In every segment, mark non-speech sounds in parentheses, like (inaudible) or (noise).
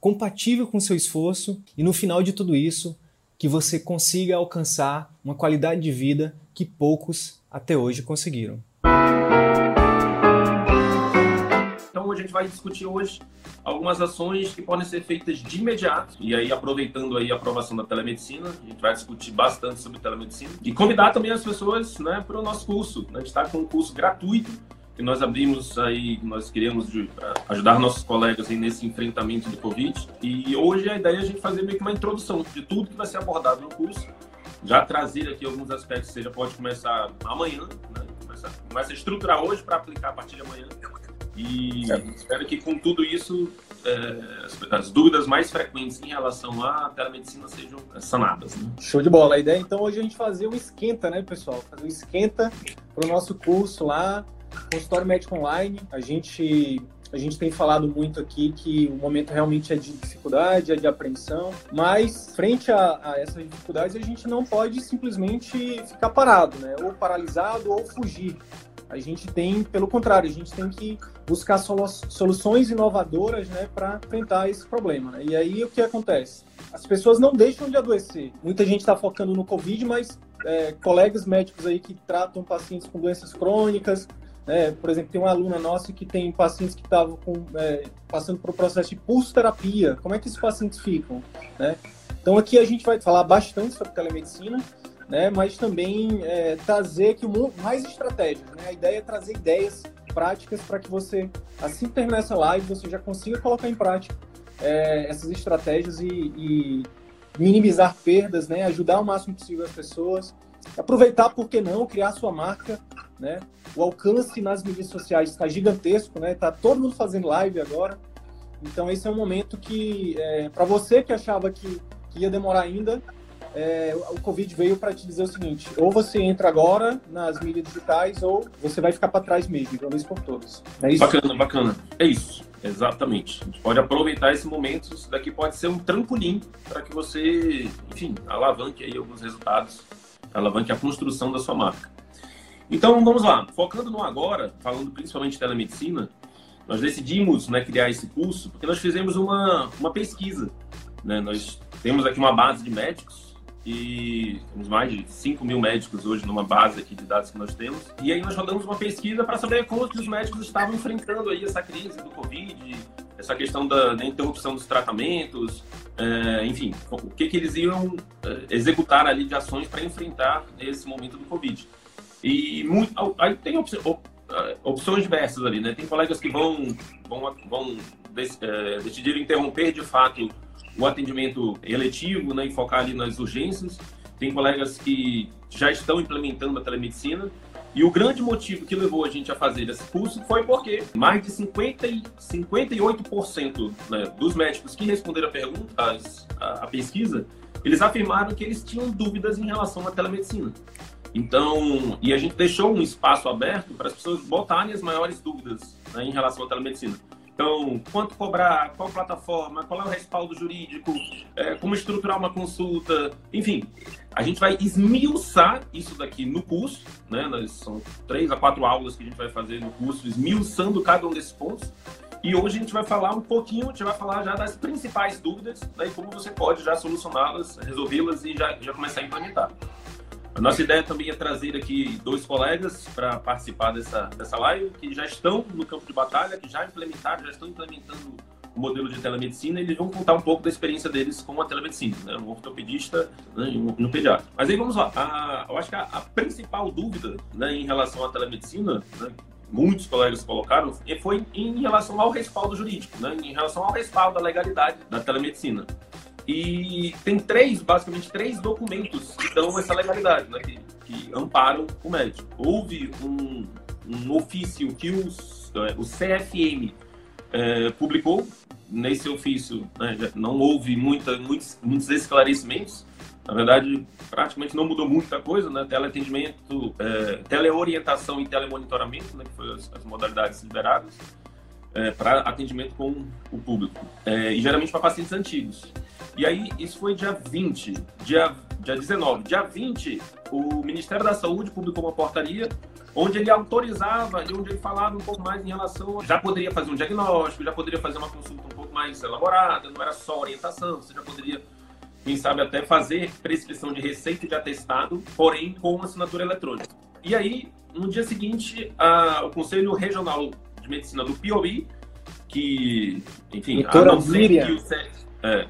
compatível com seu esforço e no final de tudo isso, que você consiga alcançar uma qualidade de vida que poucos até hoje conseguiram. Então a gente vai discutir hoje algumas ações que podem ser feitas de imediato e aí aproveitando aí a aprovação da telemedicina, a gente vai discutir bastante sobre telemedicina e convidar também as pessoas, né, para o nosso curso. A gente está com um curso gratuito que nós abrimos aí, nós queremos ajudar nossos colegas aí nesse enfrentamento do Covid. E hoje a ideia é a gente fazer meio que uma introdução de tudo que vai ser abordado no curso, já trazer aqui alguns aspectos, seja pode começar amanhã, né? começa, começa a estruturar hoje para aplicar a partir de amanhã. E espero que com tudo isso é, as, as, dúvidas mais frequentes em relação à telemedicina sejam sanadas. Né? Show de bola. A ideia então hoje é a gente fazer um esquenta, né, pessoal? Fazer um esquenta para o nosso curso lá Consultório médico online, a gente a gente tem falado muito aqui que o momento realmente é de dificuldade, é de apreensão, mas frente a, a, essas dificuldades a gente não pode simplesmente ficar parado, né? Ou paralisado ou fugir. A gente tem, pelo contrário, a gente tem que buscar solu soluções inovadoras, né, para enfrentar esse problema. Né? E aí o que acontece? As pessoas não deixam de adoecer. Muita gente está focando no Covid, mas é, colegas médicos aí que tratam pacientes com doenças crônicas, né? Por exemplo, tem uma aluna nossa que tem pacientes que estavam é, passando por um processo de pulsoterapia. Como é que esses pacientes ficam? Né? Então, aqui a gente vai falar bastante sobre telemedicina, né? mas também é, trazer aqui mais estratégias. Né? A ideia é trazer ideias práticas para que você, assim que terminar essa live, você já consiga colocar em prática é, essas estratégias e, e, minimizar perdas, né? ajudar o máximo possível as pessoas. Aproveitar, por que não, criar sua marca né? O alcance nas mídias sociais está gigantesco, né? Tá todo mundo fazendo live agora. Então esse é um momento que, é, para você que achava que, que, ia demorar ainda, é, o Covid veio para te dizer o seguinte: ou você entra agora nas mídias digitais, ou você vai ficar para trás mesmo, de uma vez por todas. É isso? Bacana, bacana. É isso. Exatamente. A gente pode aproveitar esse momento. Isso daqui pode ser um trampolim para que você, enfim, alavanque aí alguns resultados, alavanque a construção da sua marca. Então, vamos lá. Focando no agora, falando principalmente de telemedicina, nós decidimos né, criar esse curso porque nós fizemos uma, uma pesquisa. Né? Nós temos aqui uma base de médicos e temos mais de 5 mil médicos hoje numa base aqui de dados que nós temos. E aí nós rodamos uma pesquisa para saber como que os médicos estavam enfrentando aí essa crise do Covid, essa questão da, da interrupção dos tratamentos, é, enfim, o que, que eles iam é, executar ali de ações para enfrentar esse momento do Covid. E muito, aí tem opções diversas ali, né? Tem colegas que vão, vão, vão é, decidir interromper de fato o atendimento eletivo né, e focar ali nas urgências. Tem colegas que já estão implementando a telemedicina. E o grande motivo que levou a gente a fazer esse curso foi porque mais de 50 e 58% né, dos médicos que responderam a pergunta, a, a pesquisa, eles afirmaram que eles tinham dúvidas em relação à telemedicina. Então, e a gente deixou um espaço aberto para as pessoas botarem as maiores dúvidas né, em relação à telemedicina. Então, quanto cobrar, qual plataforma, qual é o respaldo jurídico, é, como estruturar uma consulta, enfim, a gente vai esmiuçar isso daqui no curso, né? Nós, são três a quatro aulas que a gente vai fazer no curso, esmiuçando cada um desses pontos. E hoje a gente vai falar um pouquinho, a gente vai falar já das principais dúvidas né, e como você pode já solucioná-las, resolvê-las e já, já começar a implementar. A nossa ideia também é trazer aqui dois colegas para participar dessa, dessa live, que já estão no campo de batalha, que já implementaram, já estão implementando o modelo de telemedicina, e eles vão contar um pouco da experiência deles com a telemedicina, né? um ortopedista né? e um, pediatra. Mas aí vamos lá, a, eu acho que a, a principal dúvida né, em relação à telemedicina, né, muitos colegas colocaram, foi em relação ao respaldo jurídico, né, em relação ao respaldo da legalidade da telemedicina. E tem três, basicamente, três documentos que dão essa legalidade, né, que, que amparam o médico. Houve um, um ofício que os, é, o CFM é, publicou nesse ofício né, não houve muita, muitos, muitos esclarecimentos. Na verdade, praticamente não mudou muita coisa, né? Teleatendimento, é, teleorientação e telemonitoramento, né, que foram as, as modalidades liberadas, é, para atendimento com o público. É, e geralmente para pacientes antigos. E aí, isso foi dia 20, dia, dia 19. Dia 20, o Ministério da Saúde publicou uma portaria onde ele autorizava e onde ele falava um pouco mais em relação. Já poderia fazer um diagnóstico, já poderia fazer uma consulta um pouco mais elaborada, não era só orientação, você já poderia, quem sabe, até fazer prescrição de receita de atestado, porém com assinatura eletrônica. E aí, no dia seguinte, a, o Conselho Regional de Medicina do Piauí, que, enfim, Doutora a não ser que o é,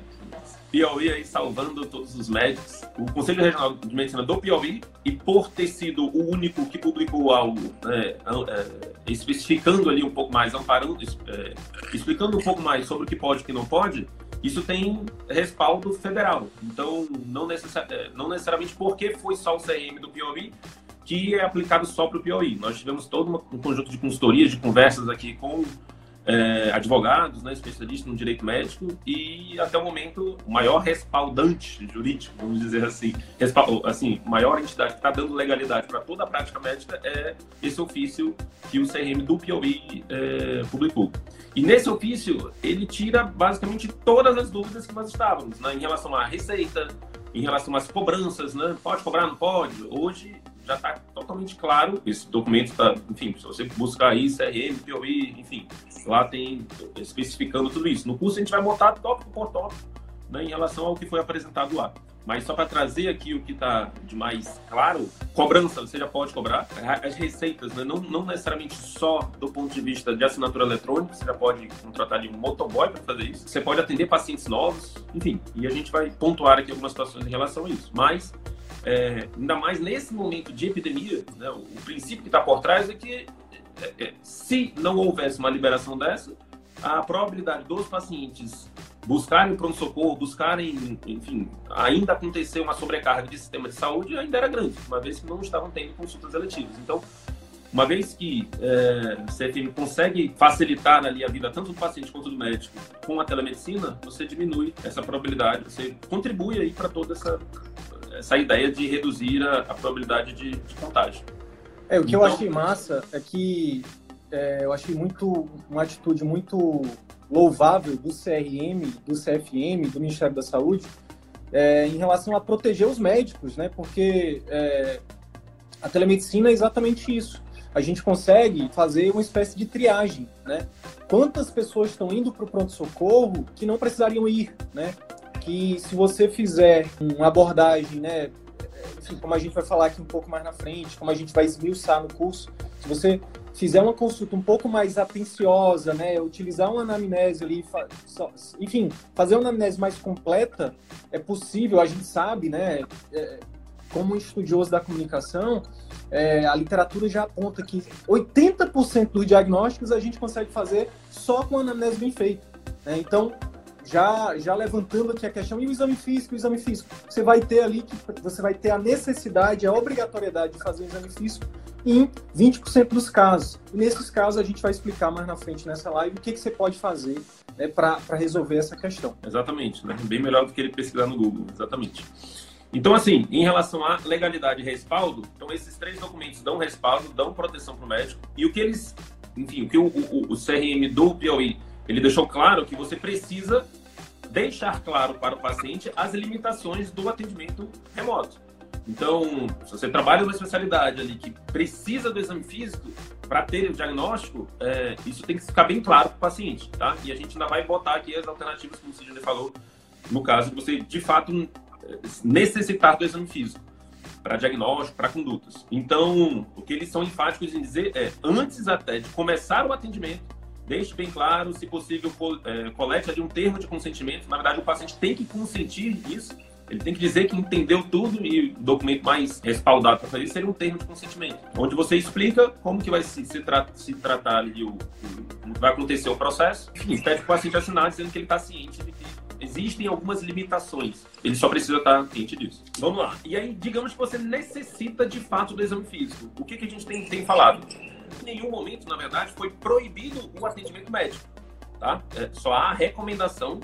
Piauí aí salvando todos os médicos. O Conselho Regional de Medicina do Piauí, e por ter sido o único que publicou algo né, é, especificando ali um pouco mais, amparando, é, explicando um pouco mais sobre o que pode e o que não pode, isso tem respaldo federal. Então, não, é, não necessariamente porque foi só o CRM do Piauí que é aplicado só para o Piauí. Nós tivemos todo um conjunto de consultorias, de conversas aqui com é, advogados, né, especialistas no direito médico e até o momento o maior respaldante jurídico, vamos dizer assim, assim, maior entidade que está dando legalidade para toda a prática médica é esse ofício que o CRM do Piauí é, publicou. E nesse ofício ele tira basicamente todas as dúvidas que nós estávamos, né, em relação à receita, em relação às cobranças, né, pode cobrar, não pode. Hoje já está totalmente claro. Esse documento está, enfim, se você buscar aí, CRM, POI, enfim, lá tem especificando tudo isso. No curso a gente vai botar tópico por tópico né, em relação ao que foi apresentado lá. Mas só para trazer aqui o que está de mais claro, cobrança, você já pode cobrar. As receitas, né, não, não necessariamente só do ponto de vista de assinatura eletrônica, você já pode contratar de motoboy para fazer isso. Você pode atender pacientes novos, enfim. E a gente vai pontuar aqui algumas situações em relação a isso. Mas é, ainda mais nesse momento de epidemia, né, o, princípio que está por trás é que é, é, se não houvesse uma liberação dessa, a probabilidade dos pacientes buscarem pronto-socorro, buscarem, enfim, ainda acontecer uma sobrecarga de sistema de saúde ainda era grande, uma vez que não estavam tendo consultas eletivas. Então, uma vez que é, o CFM consegue facilitar ali a vida tanto do paciente quanto do médico com a telemedicina, você diminui essa probabilidade, você contribui aí para toda essa essa ideia de reduzir a, a probabilidade de, de, contágio. É, o que então, eu achei massa é que é, eu achei muito uma atitude muito louvável do CRM, do CFM, do Ministério da Saúde, é, em relação a proteger os médicos, né? Porque é, a telemedicina é exatamente isso. A gente consegue fazer uma espécie de triagem, né? Quantas pessoas estão indo para o pronto-socorro que não precisariam ir, né? Que se você fizer uma abordagem, né, enfim, como a gente vai falar aqui um pouco mais na frente, como a gente vai esmiuçar no curso, se você fizer uma consulta um pouco mais atenciosa, né, utilizar uma anamnese ali, enfim, fazer uma anamnese mais completa, é possível, a gente sabe, né, é, como estudioso da comunicação, é, a literatura já aponta que 80% dos diagnósticos a gente consegue fazer só com anamnese bem feita. Né? Então, já, já levantando aqui a questão, e o exame físico, o exame físico? Você vai ter ali que você vai ter a necessidade, a obrigatoriedade de fazer o exame físico em 20% dos casos. E nesses casos a gente vai explicar mais na frente nessa live o que, que você pode fazer né, para resolver essa questão. Exatamente, né? bem melhor do que ele pesquisar no Google, exatamente. Então, assim, em relação à legalidade e respaldo, então esses três documentos dão respaldo, dão proteção para o médico, e o que eles, enfim, o que o, o, o CRM do Piauí ele deixou claro que você precisa deixar claro para o paciente as limitações do atendimento remoto. Então, se você trabalha numa especialidade ali que precisa do exame físico para ter o diagnóstico, é, isso tem que ficar bem claro para o paciente, tá? E a gente ainda vai botar aqui as alternativas, como o Sidney falou, no caso de você, de fato, necessitar do exame físico para diagnóstico, para condutas. Então, o que eles são enfáticos em dizer é, antes até de começar o atendimento, deixe bem claro, se possível, é, colete ali um termo de consentimento. Na verdade, o paciente tem que consentir isso. Ele tem que dizer que entendeu tudo e o documento mais respaldado para fazer isso seria um termo de consentimento, onde você explica como que vai se, se, tra se tratar ali, o, o, vai acontecer o processo. Enfim, pede para o paciente assinar dizendo que ele está ciente de que existem algumas limitações. Ele só precisa estar ciente disso. Vamos lá. E aí, digamos que você necessita de fato do exame físico. O que, que a gente tem, tem falado? Nenhum momento, na verdade, foi proibido o atendimento médico. tá? É, só há recomendação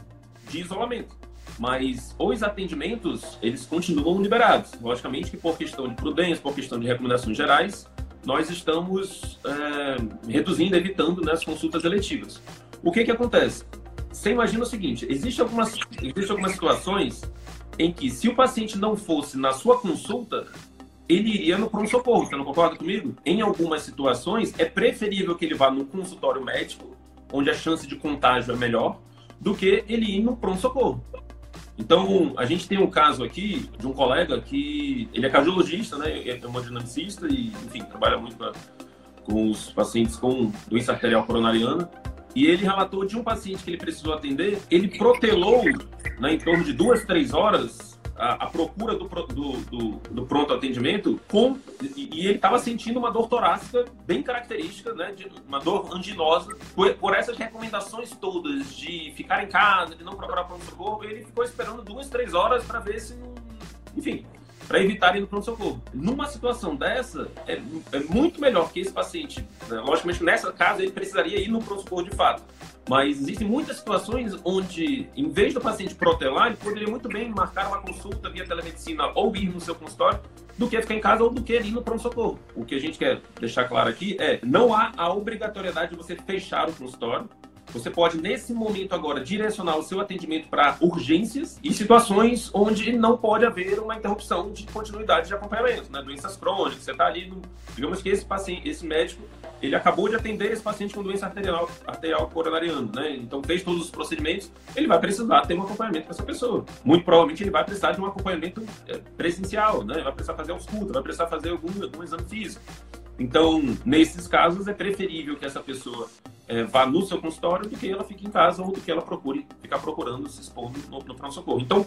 de isolamento. Mas os atendimentos, eles continuam liberados. Logicamente que por questão de prudência, por questão de recomendações gerais, nós estamos é, reduzindo, evitando né, as consultas eletivas. O que que acontece? Você imagina o seguinte, existe algumas, existe algumas situações em que se o paciente não fosse na sua consulta, ele iria no pronto-socorro, você não concorda comigo? Em algumas situações, é preferível que ele vá no consultório médico, onde a chance de contágio é melhor, do que ele ir no pronto-socorro. Então, a gente tem um caso aqui de um colega que ele é cardiologista, né, é hemodinamicista e, enfim, trabalha muito pra, com os pacientes com doença arterial coronariana. E ele relatou de um paciente que ele precisou atender, ele protelou né, em torno de duas, três horas a, a procura do, do, do, do, pronto atendimento com, e, e ele estava sentindo uma dor torácica bem característica, né, de uma dor anginosa. Por, por, essas recomendações todas de ficar em casa, de não procurar pronto-socorro, ele ficou esperando duas, três horas para ver se. Enfim, para evitar ir no pronto-socorro. Numa situação dessa, é, é, muito melhor que esse paciente, né? logicamente nessa casa ele precisaria ir no pronto-socorro de fato, mas existem muitas situações onde, em vez do paciente protelar, ele poderia muito bem marcar uma consulta via telemedicina ou ir no seu consultório, do que ficar em casa ou do que ir no pronto-socorro. O que a gente quer deixar claro aqui é, não há a obrigatoriedade de você fechar o consultório, você pode, nesse momento agora, direcionar o seu atendimento para urgências e situações onde não pode haver uma interrupção de continuidade de acompanhamento, né? Doenças crônicas, você está ali, no... digamos que esse paciente, esse médico, ele acabou de atender esse paciente com doença arterial, arterial coronariana, né? Então fez todos os procedimentos, ele vai precisar ter um acompanhamento com essa pessoa. Muito provavelmente ele vai precisar de um acompanhamento é, presencial, né? Vai precisar fazer ausculta, vai precisar fazer algum, algum exame físico. Então, nesses casos, é preferível que essa pessoa é, vá no seu consultório do que ela fique em casa ou do que ela procure ficar procurando se expondo no, no pronto-socorro. Então,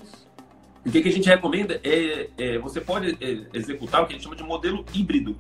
o que, que, a gente recomenda é, é você pode é, executar o que a gente chama de modelo híbrido,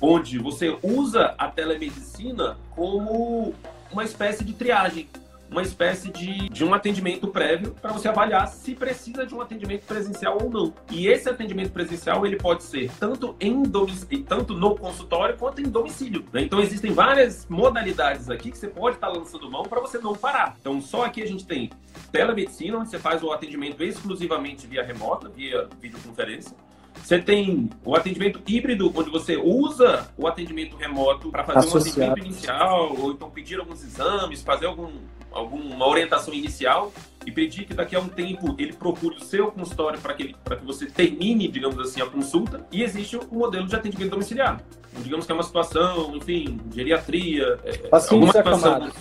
onde você usa a telemedicina como uma espécie de triagem uma espécie de, de um atendimento prévio para você avaliar se precisa de um atendimento presencial ou não. E esse atendimento presencial ele pode ser tanto em domicílio, tanto no consultório quanto em domicílio. Né? Então existem várias modalidades aqui que você pode estar tá lançando mão para você não parar. Então só aqui a gente tem telemedicina, onde você faz o atendimento exclusivamente via remota, via videoconferência. Você tem o atendimento híbrido, onde você usa o atendimento remoto para fazer Associado. um atendimento inicial, ou então pedir alguns exames, fazer algum, alguma orientação inicial e pedir que daqui a um tempo ele procure o seu consultório para que, que você termine, digamos assim, a consulta. E existe o modelo de atendimento domiciliar. Digamos que é uma situação, enfim, geriatria, é, pacientes alguma situação. Acamados.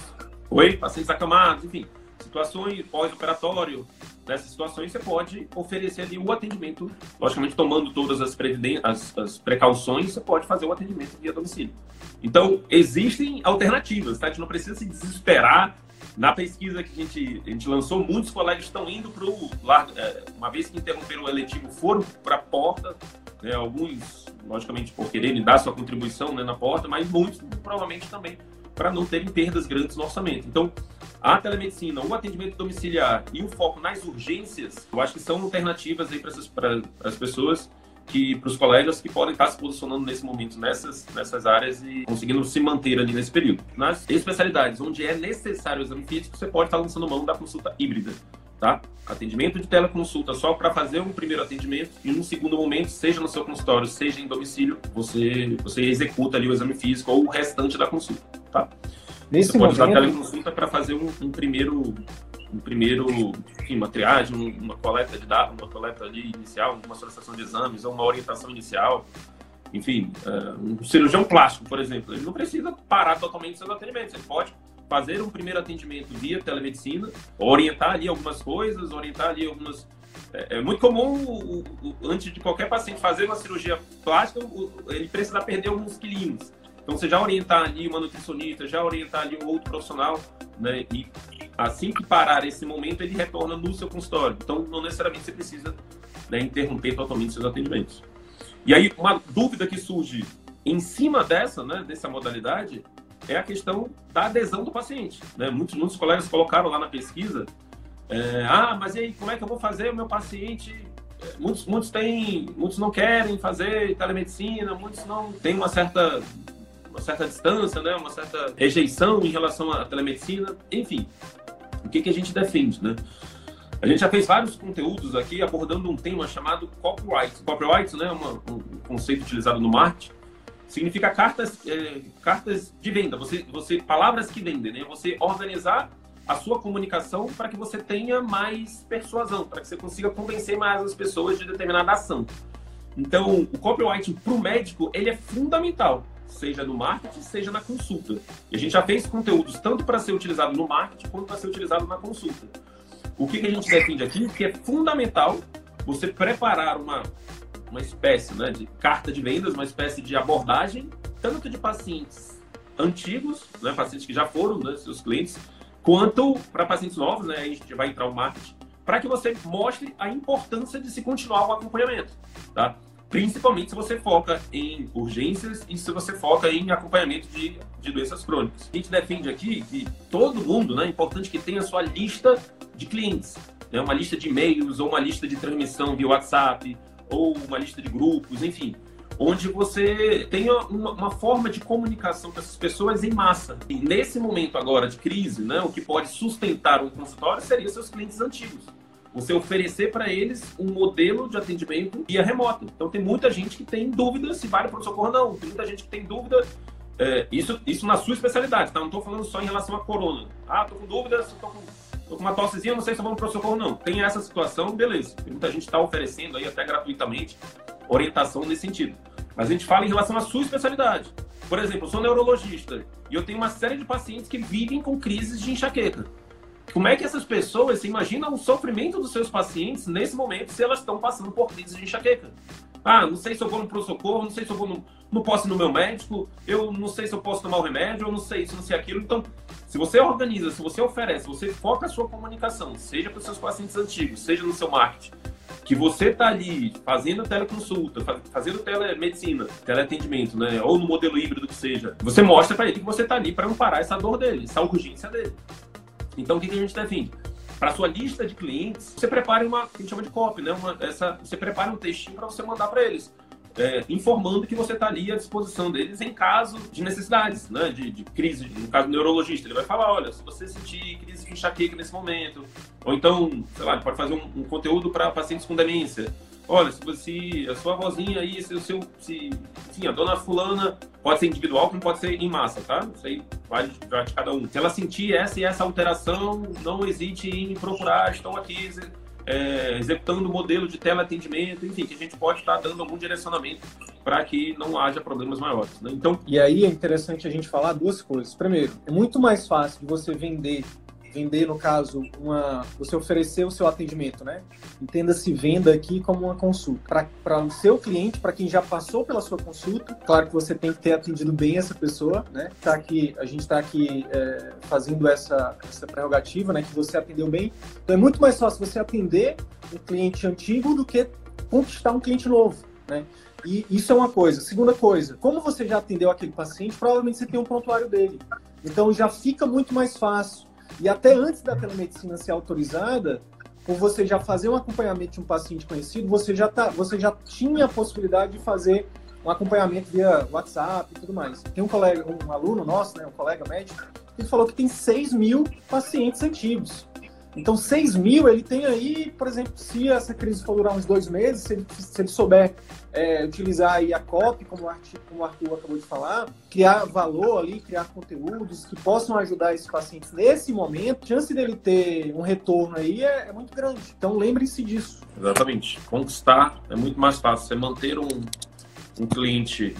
Oi? Pacientes acamados, enfim. Situações pós-operatório, nessas situações você pode oferecer ali o atendimento, logicamente tomando todas as, as, as, precauções, você pode fazer o atendimento via domicílio. Então, existem alternativas, tá? A gente não precisa se desesperar. Na pesquisa que a gente, a gente lançou, muitos colegas estão indo para o... É, uma vez que interromperam o eletivo, foram para a porta, né? alguns, logicamente, por quererem dar sua contribuição né, na porta, mas muitos, provavelmente, também para não terem perdas grandes no orçamento. Então, a telemedicina, o atendimento domiciliar e o foco nas urgências, eu acho que são alternativas aí para as pessoas que para os colegas que podem estar se posicionando nesse momento nessas, nessas áreas e conseguindo se manter ali nesse período. Nas especialidades onde é necessário o exame físico, você pode estar lançando mão da consulta híbrida tá? Atendimento de teleconsulta só para fazer um primeiro atendimento e num segundo momento, seja no seu consultório, seja em domicílio, você, você executa ali o exame físico ou o restante da consulta, tá? Nesse você pode momento... usar a teleconsulta para fazer um, um, primeiro um primeiro, enfim, uma triagem, uma coleta de dados, uma coleta ali inicial, uma solicitação de exames ou uma orientação inicial. Enfim, uh, um cirurgião plástico, por exemplo, ele não precisa parar totalmente seus atendimentos, ele pode fazer um primeiro atendimento via telemedicina, orientar ali algumas coisas, orientar ali algumas. É, é muito comum, antes de qualquer paciente fazer uma cirurgia plástica, ele precisa perder alguns quilinhos. Então, você já orientar ali uma nutricionista, já orientar ali um outro profissional, né? E assim que parar esse momento, ele retorna no seu consultório. Então, não necessariamente você precisa né, interromper totalmente seus atendimentos. E aí, uma dúvida que surge em cima dessa, né, dessa modalidade, é a questão da adesão do paciente. Né? Muitos, muitos colegas colocaram lá na pesquisa, é, ah, mas aí, como é que eu vou fazer o meu paciente? É, muitos, muitos têm, muitos não querem fazer telemedicina, muitos não têm uma certa uma certa distância, né? uma certa rejeição em relação à telemedicina, enfim. O que, que a gente defende, né? A gente já fez vários conteúdos aqui abordando um tema chamado copyright. Copyright né, uma, um conceito utilizado no marketing. Significa cartas, é, cartas de venda. Você, você, palavras que vendem, né? Você organizar a sua comunicação para que você tenha mais persuasão, para que você consiga convencer mais as pessoas de determinada ação. Então, o copyright para o médico ele é fundamental, seja no marketing, seja na consulta. E a gente já fez conteúdos tanto para ser utilizado no marketing quanto para ser utilizado na consulta. O que, que a gente defende aqui? Que é fundamental você preparar uma, uma espécie né, de carta de vendas, uma espécie de abordagem, tanto de pacientes antigos, né, pacientes que já foram né, seus clientes, quanto para pacientes novos, né, a gente vai entrar o marketing, para que você mostre a importância de se continuar o acompanhamento, tá? Principalmente se você foca em urgências e se você foca em acompanhamento de, de doenças crônicas. A gente defende aqui que todo mundo, né, é importante que tenha a sua lista de clientes, né? uma lista de e-mails ou uma lista de transmissão via WhatsApp ou uma lista de grupos, enfim, onde você tenha uma, uma, forma de comunicação com essas pessoas em massa. E nesse momento agora de crise, né, o que pode sustentar um consultório seria seus clientes antigos. Você oferecer para eles um modelo de atendimento via remoto. Então tem muita gente que tem dúvida se vale para o socorro ou não. Tem muita gente que tem dúvida é, isso, isso na sua especialidade, tá? Não estou falando só em relação à corona. Ah, estou com dúvidas, estou com tô com uma tossezinha, não sei se eu vou no pronto-socorro não. Tem essa situação, beleza. Muita gente está oferecendo aí até gratuitamente orientação nesse sentido. Mas a gente fala em relação à sua especialidade. Por exemplo, eu sou neurologista e eu tenho uma série de pacientes que vivem com crises de enxaqueca. Como é que essas pessoas, você imagina o sofrimento dos seus pacientes nesse momento se elas estão passando por crises de enxaqueca? Ah, não sei se eu vou no pronto-socorro, não sei se eu vou no, não posso ir no meu médico, eu não sei se eu posso tomar o remédio, eu não sei isso, não sei aquilo. Então, se você organiza, se você oferece, você foca a sua comunicação, seja para os seus pacientes antigos, seja no seu marketing, que você está ali fazendo teleconsulta, fazendo telemedicina, teleatendimento, né? Ou no modelo híbrido que seja, você mostra para ele que você está ali para amparar essa dor dele, essa urgência dele. Então, o que, que a gente defende? Para sua lista de clientes, você prepare uma, a gente chama de copy, né? Uma, essa, você prepara um textinho para você mandar para eles é, informando que você está ali à disposição deles em caso de necessidades, né? De, de, crise, no caso do neurologista. Ele vai falar, olha, se você sentir crise de enxaqueca nesse momento, ou então, sei lá, pode fazer um, um conteúdo para pacientes com demência. Olha, se, você, a sua vozinha aí, se o seu, se, enfim, a dona fulana pode ser individual, como pode ser em massa, tá? Isso aí vale de cada um. Se ela sentir essa e essa alteração, não hesite em procurar, estão aqui é, executando o modelo de teleatendimento, enfim, que a gente pode estar dando algum direcionamento para que não haja problemas maiores. Né? Então, e aí é interessante a gente falar duas coisas. Primeiro, é muito mais fácil de você vender vender, no caso, uma, você oferecer o seu atendimento, né? Entenda-se venda aqui como uma consulta. Para o seu cliente, para quem já passou pela sua consulta, claro que você tem que ter atendido bem essa pessoa, né? Tá aqui, a gente está aqui é, fazendo essa, essa prerrogativa, né? Que você atendeu bem. Então é muito mais fácil você atender um cliente antigo do que conquistar um cliente novo, né? E isso é uma coisa. Segunda coisa, como você já atendeu aquele paciente, provavelmente você tem um prontuário dele. Então já fica muito mais fácil e até antes da telemedicina ser autorizada, por você já fazer um acompanhamento de um paciente conhecido, você já, tá, você já tinha a possibilidade de fazer um acompanhamento via WhatsApp e tudo mais. Tem um colega, um aluno nosso, né, um colega médico, que falou que tem 6 mil pacientes antigos. Então, 6 mil, ele tem aí, por exemplo, se essa crise for durar uns dois meses, se ele, se ele souber é, utilizar aí a COP, como o, Arthur, como o Arthur acabou de falar, criar valor ali, criar conteúdos que possam ajudar esses pacientes nesse momento, a chance dele ter um retorno aí é, é muito grande. Então, lembre-se disso. Exatamente. Conquistar é muito mais fácil. Você manter um, um cliente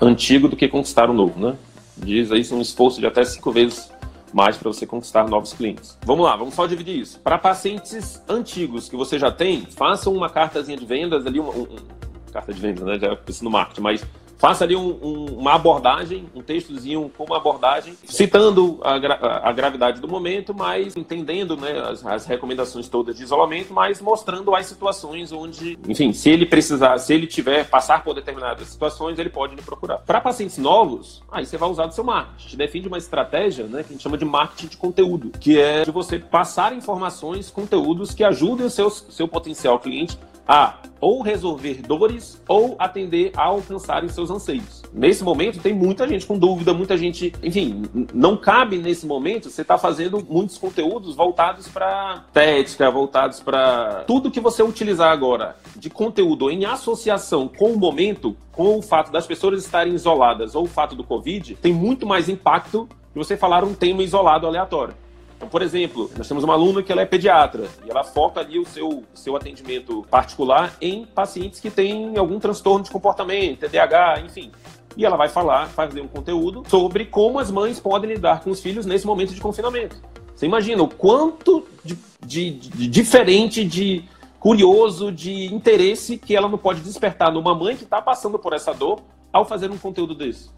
antigo do que conquistar um novo, né? Diz aí um esforço de até cinco vezes mais para você conquistar novos clientes. Vamos lá, vamos só dividir isso. Para pacientes antigos que você já tem, faça uma cartazinha de vendas ali, uma, um, carta de vendas, né? Já pensando no marketing, mas faça ali um, um, uma abordagem, um textozinho com uma abordagem, citando a, gra a gravidade do momento, mas entendendo né, as, as, recomendações todas de isolamento, mas mostrando as situações onde, enfim, se ele precisar, se ele tiver, passar por determinadas situações, ele pode me procurar. Para pacientes novos, aí você vai usar do seu marketing. A defende uma estratégia né, que a gente chama de marketing de conteúdo, que é de você passar informações, conteúdos que ajudem o seu, seu potencial cliente a ou resolver dores ou atender a alcançarem seus anseios. Nesse momento, tem muita gente com dúvida, muita gente. Enfim, não cabe nesse momento você estar tá fazendo muitos conteúdos voltados para estética, voltados para tudo que você utilizar agora de conteúdo em associação com o momento, com o fato das pessoas estarem isoladas ou o fato do Covid, tem muito mais impacto que você falar um tema isolado aleatório. Então, por exemplo, nós temos uma aluna que ela é pediatra e ela foca ali o seu, seu atendimento particular em pacientes que têm algum transtorno de comportamento, TDAH, enfim. E ela vai falar, fazer um conteúdo sobre como as mães podem lidar com os filhos nesse momento de confinamento. Você imagina o quanto de, de, de diferente, de curioso, de interesse que ela não pode despertar numa mãe que está passando por essa dor ao fazer um conteúdo desse.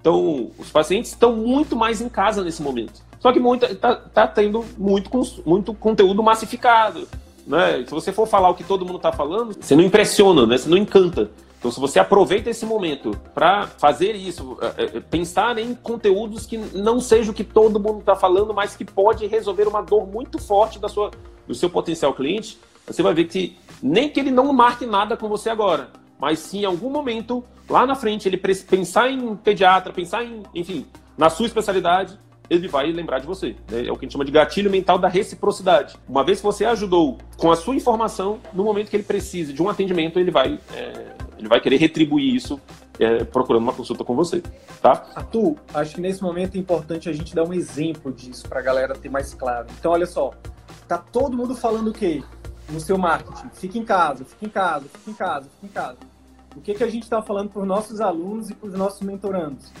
Então, os pacientes estão muito mais em casa nesse momento. Só que está tá tendo muito, muito conteúdo massificado. Né? Se você for falar o que todo mundo está falando, você não impressiona, né? você não encanta. Então, se você aproveita esse momento para fazer isso, é, é, pensar em conteúdos que não seja o que todo mundo está falando, mas que pode resolver uma dor muito forte da sua, do seu potencial cliente, você vai ver que nem que ele não marque nada com você agora, mas sim em algum momento, lá na frente, ele pensar em pediatra, pensar em, enfim, na sua especialidade, ele vai lembrar de você. Né? É o que a gente chama de gatilho mental da reciprocidade. Uma vez que você ajudou com a sua informação, no momento que ele precise de um atendimento, ele vai, é, ele vai querer retribuir isso é, procurando uma consulta com você, tá? Arthur, acho que nesse momento é importante a gente dar um exemplo disso para a galera ter mais claro. Então, olha só, tá todo mundo falando o quê? No seu marketing, fica em casa, fica em casa, fica em casa, fica em casa. O que, que a gente está falando para os nossos alunos e para os nossos mentorandos?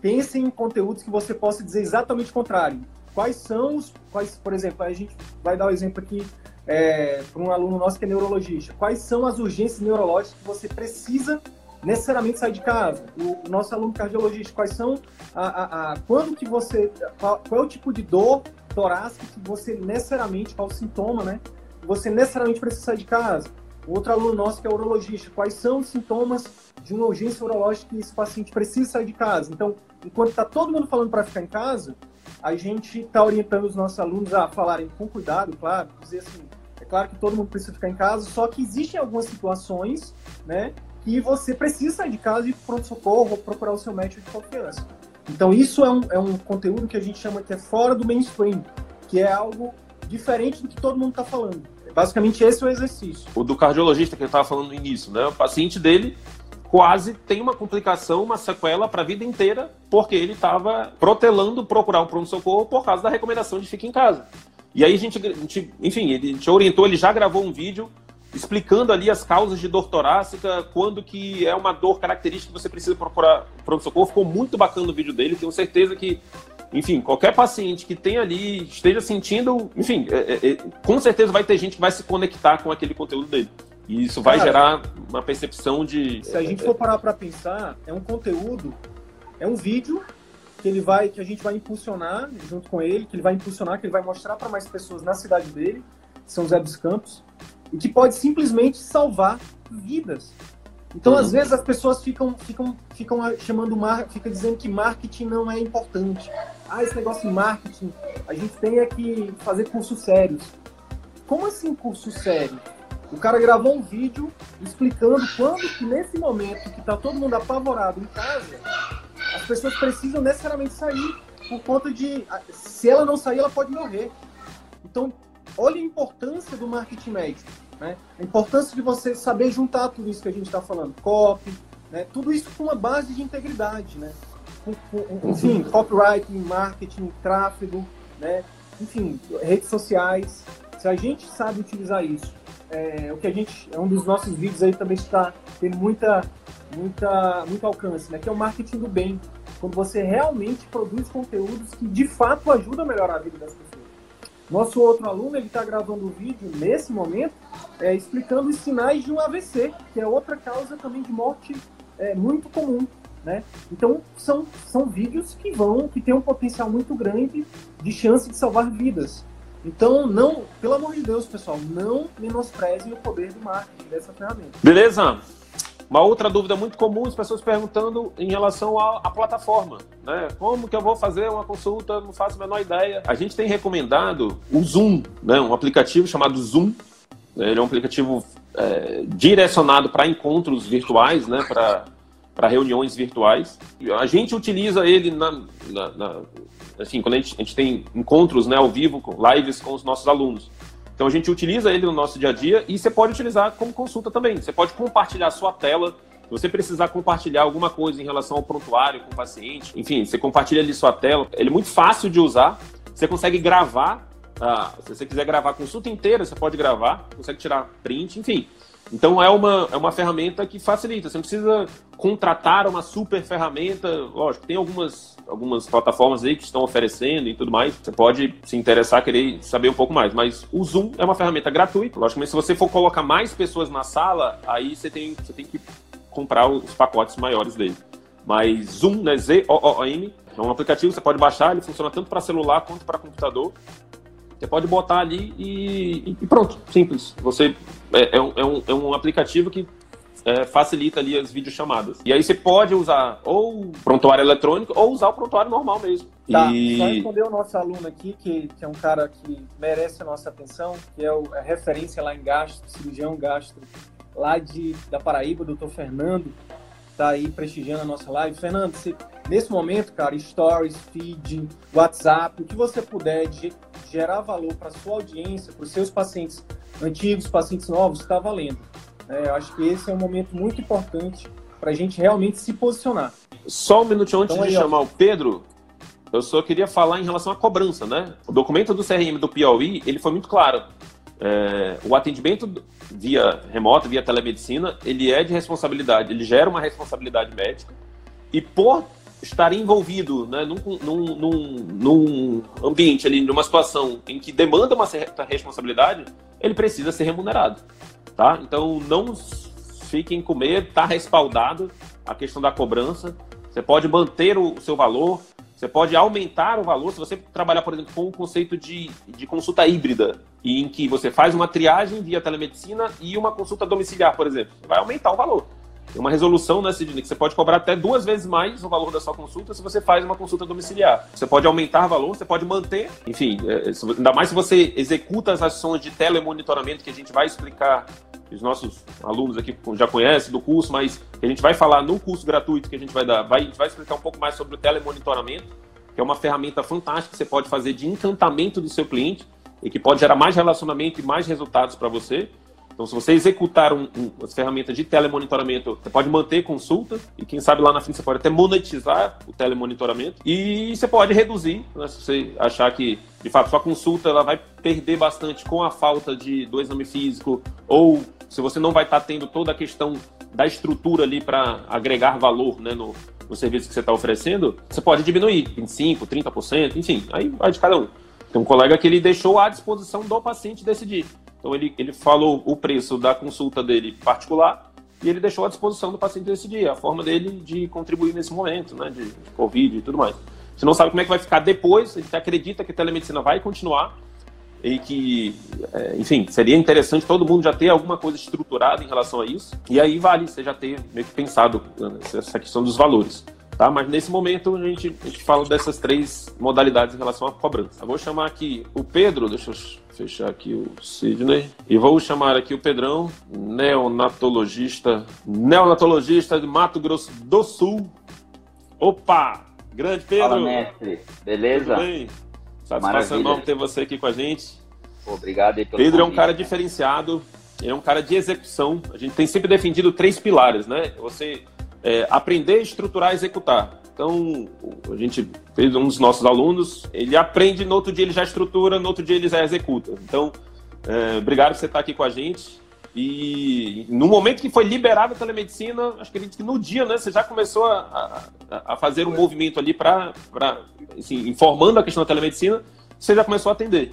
Pense em conteúdos que você possa dizer exatamente o contrário. Quais são os, quais, por exemplo, a gente vai dar o um exemplo aqui é, para um aluno nosso que é neurologista. Quais são as urgências neurológicas que você precisa necessariamente sair de casa? O, o nosso aluno cardiologista, quais são a, a, a, quando que você, qual, qual, é o tipo de dor torácica que você necessariamente, qual o sintoma, né? Você necessariamente precisa sair de casa. Outro aluno nosso que é urologista, quais são os sintomas de uma urgência urológica que esse paciente precisa sair de casa? Então, enquanto está todo mundo falando para ficar em casa, a gente está orientando os nossos alunos a falarem com cuidado, claro, dizer assim, é claro que todo mundo precisa ficar em casa, só que existem algumas situações, né, que você precisa sair de casa e ir para pronto-socorro ou procurar o seu médico de confiança. Então isso é um, é um conteúdo que a gente chama que é fora do mainstream, que é algo diferente do que todo mundo está falando. Basicamente esse é o exercício. O do cardiologista que eu estava falando no início, né? O paciente dele quase tem uma complicação, uma sequela para a vida inteira, porque ele estava protelando procurar um pronto-socorro por causa da recomendação de ficar em casa. E aí a gente, a gente, enfim, ele te orientou, ele já gravou um vídeo explicando ali as causas de dor torácica, quando que é uma dor característica que você precisa procurar pronto-socorro. Ficou muito bacana o vídeo dele, tenho certeza que, enfim, qualquer paciente que tenha ali, esteja sentindo, enfim, é, é, é com certeza vai ter gente que vai se conectar com aquele conteúdo dele. E isso vai Cara, gerar uma percepção de. Se a gente for parar para pensar, é um conteúdo, é um vídeo que ele vai, que a gente vai impulsionar junto com ele, que ele vai impulsionar, que ele vai mostrar para mais pessoas na cidade dele, São José dos Campos, e que pode simplesmente salvar vidas. Então, uhum. às vezes as pessoas ficam, ficam, ficam chamando, fica dizendo que marketing não é importante. Ah, esse negócio de marketing, a gente tem é que fazer cursos sérios. Como assim curso sério? O cara gravou um vídeo explicando quando que nesse momento que tá todo mundo apavorado em casa, as pessoas precisam necessariamente sair por conta de se ela não sair, ela pode morrer. Então, olha a importância do marketing médico, né? A importância de você saber juntar tudo isso que a gente está falando, copy, né? Tudo isso com uma base de integridade, né? Com, com, enfim, copyright, marketing, tráfego, né? Enfim, redes sociais. Se a gente sabe utilizar isso é, o que a gente é um dos nossos vídeos aí também está tem muita muita muito alcance, né? Que é o marketing do bem, quando você realmente produz conteúdos que de fato ajudam a melhorar a vida das pessoas. Nosso outro aluno ele está gravando um vídeo nesse momento é, explicando os sinais de um AVC, que é outra causa também de morte é, muito comum. Né? Então são, são vídeos que vão, que têm um potencial muito grande de chance de salvar vidas. Então, não, pelo amor de Deus, pessoal, não menosprezem o poder do marketing dessa ferramenta. Beleza? Uma outra dúvida muito comum, as pessoas perguntando em relação à, à, plataforma, né? Como que eu vou fazer uma consulta? Não faço a menor ideia. A gente tem recomendado o Zoom, né? Um aplicativo chamado Zoom. Ele é um aplicativo é, direcionado para encontros virtuais, né, para reuniões virtuais. A gente utiliza ele na, na, na assim, quando a gente, a gente, tem encontros né, ao vivo, lives com os nossos alunos. Então a gente utiliza ele no nosso dia a dia e você pode utilizar como consulta também. Você pode compartilhar a sua tela. Se você precisar compartilhar alguma coisa em relação ao prontuário com o paciente, enfim, você compartilha ali sua tela. Ele é muito fácil de usar. Você consegue gravar ah, se você quiser gravar a consulta inteira, você pode gravar, consegue tirar print, enfim. Então é uma, é uma ferramenta que facilita. Você não precisa contratar uma super ferramenta. Lógico, tem algumas, algumas plataformas aí que estão oferecendo e tudo mais. Você pode se interessar, querer saber um pouco mais. Mas o Zoom é uma ferramenta gratuita. Logicamente, se você for colocar mais pessoas na sala, aí você tem, você tem que comprar os pacotes maiores dele. Mas Zoom, né? Z-O-O-M, é um aplicativo, você pode baixar, ele funciona tanto para celular quanto para computador. Você pode botar ali e, e pronto, simples. Você é, é, um, é, um, é um aplicativo que é, facilita ali as videochamadas. E aí você pode usar ou prontuário eletrônico ou usar o prontuário normal mesmo. Tá, e... só responder o nosso aluno aqui, que, que é um cara que merece a nossa atenção, que é o, a referência lá em gastro, cirurgião gastro, lá de, da Paraíba, doutor Fernando, tá aí prestigiando a nossa live. Fernando, você, nesse momento, cara, stories, feed, WhatsApp, o que você puder de gerar valor para sua audiência, para os seus pacientes antigos, pacientes novos, está valendo. É, eu acho que esse é um momento muito importante para a gente realmente se posicionar. Só um minutinho antes então, de aí, chamar ó. o Pedro, eu só queria falar em relação à cobrança, né? O documento do CRM do Piauí, ele foi muito claro. É, o atendimento via remota, via telemedicina, ele é de responsabilidade, ele gera uma responsabilidade médica e por estar envolvido né, num, num, num, num, ambiente ali, numa situação em que demanda uma certa responsabilidade, ele precisa ser remunerado, tá? Então não fiquem com medo, está respaldado a questão da cobrança. Você pode manter o seu valor, você pode aumentar o valor se você trabalhar, por exemplo, com o conceito de, de consulta híbrida, em que você faz uma triagem via telemedicina e uma consulta domiciliar, por exemplo. Vai aumentar o valor. Uma resolução, né, Sidney, que você pode cobrar até duas vezes mais o valor da sua consulta se você faz uma consulta domiciliar. Você pode aumentar o valor, você pode manter, enfim, é, é ainda mais se você executa as ações de telemonitoramento que a gente vai explicar os nossos alunos aqui já conhecem do curso, mas a gente vai falar no curso gratuito que a gente vai dar, vai, a gente vai explicar um pouco mais sobre o telemonitoramento, que é uma ferramenta fantástica que você pode fazer de encantamento do seu cliente e que pode gerar mais relacionamento e mais resultados para você. Então, se você executar um, um, as ferramentas de telemonitoramento, você pode manter consulta e quem sabe lá na frente você pode até monetizar o telemonitoramento e você pode reduzir, né, se você achar que de fato sua consulta ela vai perder bastante com a falta de do exame físico ou se você não vai estar tendo toda a questão da estrutura ali para agregar valor né, no, no serviço que você está oferecendo, você pode diminuir 25%, 30%, enfim, aí vai de cada um. Tem um colega que ele deixou à disposição do paciente decidir. Então ele, ele falou o preço da consulta dele particular e ele deixou à disposição do paciente decidir a forma dele de contribuir nesse momento, né, de, de Covid e tudo mais. Você não sabe como é que vai ficar depois, a gente acredita que a telemedicina vai continuar e que, é, enfim, seria interessante todo mundo já ter alguma coisa estruturada em relação a isso. E aí vale você já ter meio que pensado essa questão dos valores. Tá? Mas nesse momento a gente, a gente fala dessas três modalidades em relação à cobrança. Eu vou chamar aqui o Pedro, deixa eu fechar aqui o Sidney. E vou chamar aqui o Pedrão, neonatologista, neonatologista de Mato Grosso do Sul. Opa! Grande Pedro! Fala, mestre. Beleza? Tudo bem? Satisfação enorme ter você aqui com a gente. Obrigado aí pelo Pedro convite, é um cara né? diferenciado, ele é um cara de execução. A gente tem sempre defendido três pilares, né? Você é, aprender, estruturar, executar. Então, a gente fez um dos nossos alunos, ele aprende, no outro dia ele já estrutura, no outro dia ele já executa. Então, é, obrigado por você estar aqui com a gente. E no momento que foi liberada a telemedicina, acho que, que no dia, né, você já começou a, a, a fazer um movimento ali para, assim, informando a questão da telemedicina, você já começou a atender.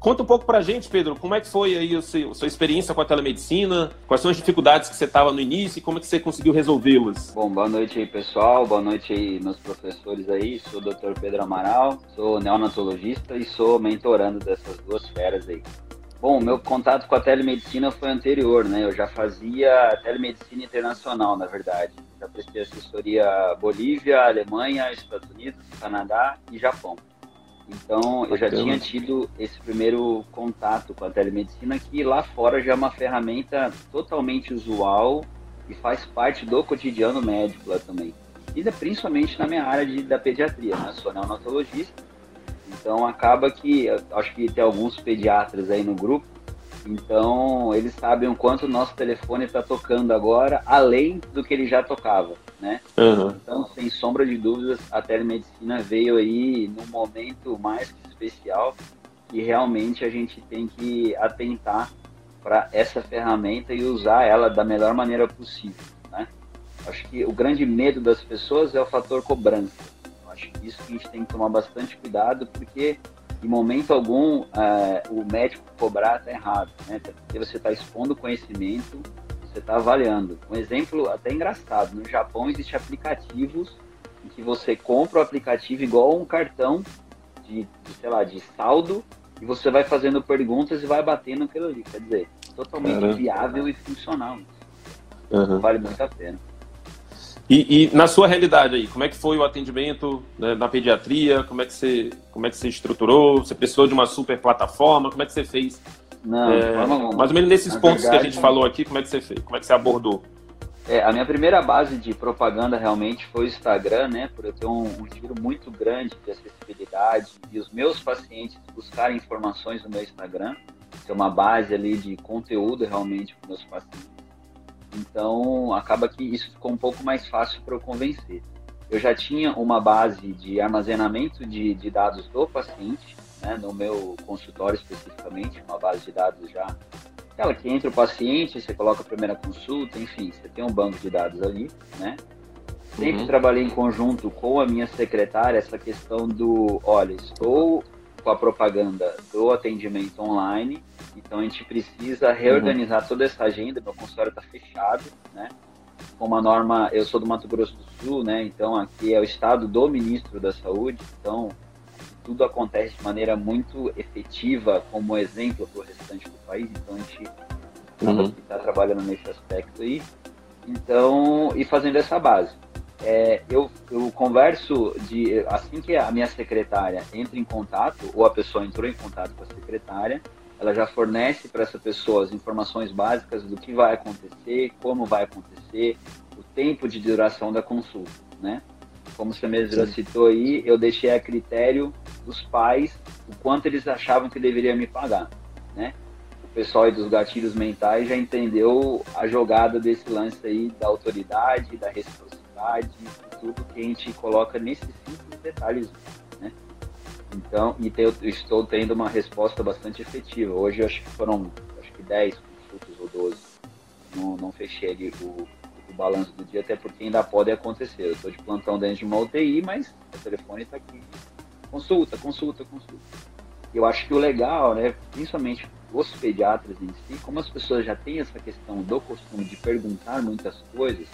Conta um pouco pra gente, Pedro, como é que foi aí a sua experiência com a telemedicina? Quais são as dificuldades que você estava no início e como é que você conseguiu resolvê-las? Bom, boa noite aí, pessoal. Boa noite aí nos professores aí. Sou o Dr. Pedro Amaral, sou neonatologista e sou mentorando dessas duas feras aí. Bom, meu contato com a telemedicina foi anterior, né? Eu já fazia telemedicina internacional, na verdade. Já prestei assessoria Bolívia, Alemanha, Estados Unidos, Canadá e Japão. Então, eu já tinha tido esse primeiro contato com a telemedicina, que lá fora já é uma ferramenta totalmente usual e faz parte do cotidiano médico lá também. E principalmente na minha área de, da pediatria, né? Sou neonatologista, então acaba que, acho que tem alguns pediatras aí no grupo, então eles sabem o quanto o nosso telefone está tocando agora, além do que ele já tocava, né? Uhum. Então, sem sombra de dúvidas, a telemedicina veio aí num momento mais especial e realmente a gente tem que atentar para essa ferramenta e usar ela da melhor maneira possível, né? Acho que o grande medo das pessoas é o fator cobrança. Acho que isso que a gente tem que tomar bastante cuidado, porque em momento algum é, o médico cobrar está errado, né? Porque você está expondo conhecimento, você está avaliando. Um exemplo até engraçado, no Japão existem aplicativos em que você compra o aplicativo igual um cartão de, de, sei lá, de saldo e você vai fazendo perguntas e vai batendo aquilo ali. Quer dizer, totalmente Caramba. viável e funcional. Uhum. Vale muito a pena. E, e, na sua realidade aí, como é que foi o atendimento né, na pediatria? Como é que você, como é que você estruturou? Você precisou de uma super plataforma? Como é que você fez? Não, é, mais ou menos nesses na pontos verdade, que a gente falou aqui, como é que você fez? Como é que você abordou? É, a minha primeira base de propaganda realmente foi o Instagram, né? Por eu ter um, um giro muito grande de acessibilidade e os meus pacientes buscarem informações no meu Instagram, ter uma base ali de conteúdo realmente para meus pacientes então, acaba que isso ficou um pouco mais fácil para eu convencer. Eu já tinha uma base de armazenamento de, de dados do paciente, né, no meu consultório especificamente, uma base de dados já. Aquela que entra o paciente, você coloca a primeira consulta, enfim, você tem um banco de dados ali, né? Sempre uhum. trabalhei em conjunto com a minha secretária essa questão do, olha, estou com a propaganda do atendimento online. Então a gente precisa reorganizar uhum. toda essa agenda. Meu consultório está fechado, né? Com uma norma, eu sou do Mato Grosso do Sul, né? Então aqui é o estado do ministro da Saúde. Então tudo acontece de maneira muito efetiva, como exemplo para o restante do país. Então a gente está uhum. Tá trabalhando nesse aspecto aí. Então, e fazendo essa base é, eu, eu converso de assim que a minha secretária entra em contato ou a pessoa entrou em contato com a secretária, ela já fornece para essa pessoa as informações básicas do que vai acontecer, como vai acontecer, o tempo de duração da consulta, né? Como você mesmo já citou aí, eu deixei a critério dos pais o quanto eles achavam que deveria me pagar, né? O pessoal aí dos gatilhos mentais já entendeu a jogada desse lance aí da autoridade, da reciprocidade tudo que a gente coloca nesses simples detalhes, né? Então, e eu estou tendo uma resposta bastante efetiva. Hoje eu acho que foram acho que 10 consultas ou 12. Não, não fechei ali o balanço do dia, até porque ainda pode acontecer. Eu estou de plantão dentro de uma UTI, mas o telefone está aqui. Consulta, consulta, consulta. Eu acho que o legal, né, principalmente os pediatras em si, como as pessoas já têm essa questão do costume de perguntar muitas coisas,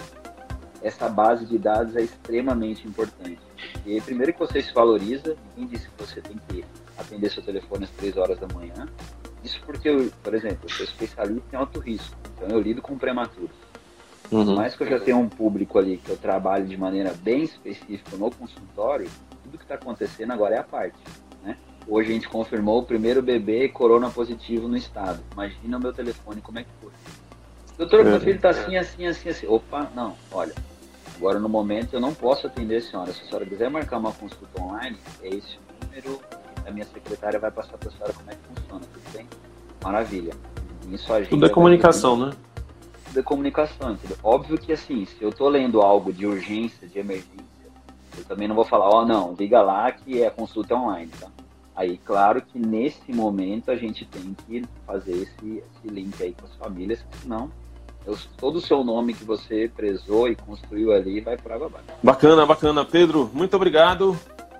essa base de dados é extremamente importante. E primeiro que você se valoriza, ninguém disse que você tem que atender seu telefone às 3 horas da manhã. Isso porque, eu, por exemplo, eu sou especialista em alto risco, então eu lido com prematuros. Uhum. Por mais que eu já tenha um público ali que eu trabalho de maneira bem específica no consultório, tudo que está acontecendo agora é a parte. Né? Hoje a gente confirmou o primeiro bebê corona positivo no estado. Imagina o meu telefone como é que foi. Doutor, meu filho está assim, assim, assim, assim. Opa, não, olha, Agora, no momento, eu não posso atender a senhora. Se a senhora quiser marcar uma consulta online, é esse o número. A minha secretária vai passar para a senhora como é que funciona, tudo bem? Maravilha. Isso Tudo é comunicação, né? É comunicação, entendeu? Óbvio que, assim, se eu estou lendo algo de urgência, de emergência, eu também não vou falar, ó, oh, não, liga lá que é consulta online, tá? Aí, claro que nesse momento a gente tem que fazer esse, esse link aí com as famílias, senão eu, todo o seu nome que você prezou e construiu ali vai por água abaixo. Bacana, bacana. Pedro, muito obrigado.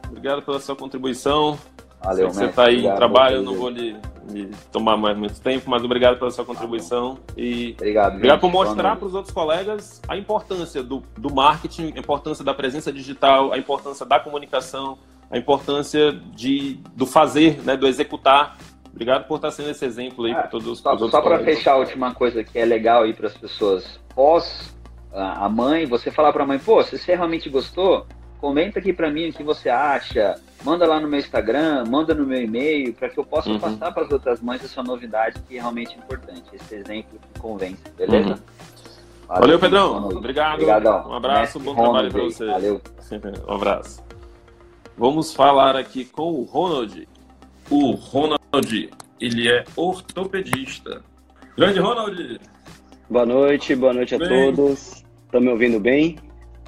Obrigado pela sua contribuição. Valeu, Sei que você está aí obrigado, em trabalho, eu não vou lhe, lhe, tomar mais muito tempo, mas obrigado pela sua contribuição. E obrigado, obrigado por mostrar para os outros colegas a importância do, do marketing, a importância da presença digital, a importância da comunicação, a importância de, do fazer, né, do executar. Obrigado por estar sendo esse exemplo aí ah, para todos os Só, só para fechar a última coisa que é legal aí para as pessoas. Pós a mãe, você falar para a mãe, pô, se você realmente gostou, comenta aqui para mim o que você acha, manda lá no meu Instagram, manda no meu e-mail, para que eu possa uhum. passar para as outras mães essa novidade que é realmente importante, esse exemplo que convence, beleza? Uhum. Valeu, Valeu, Pedrão. Obrigado. Obrigadão. Um abraço, Mestre bom Ronald, trabalho para você. Valeu. um abraço. Vamos falar aqui com o Ronald. O Ronald, ele é ortopedista. Grande Ronald! Boa noite, boa noite a bem? todos. Estão me ouvindo bem?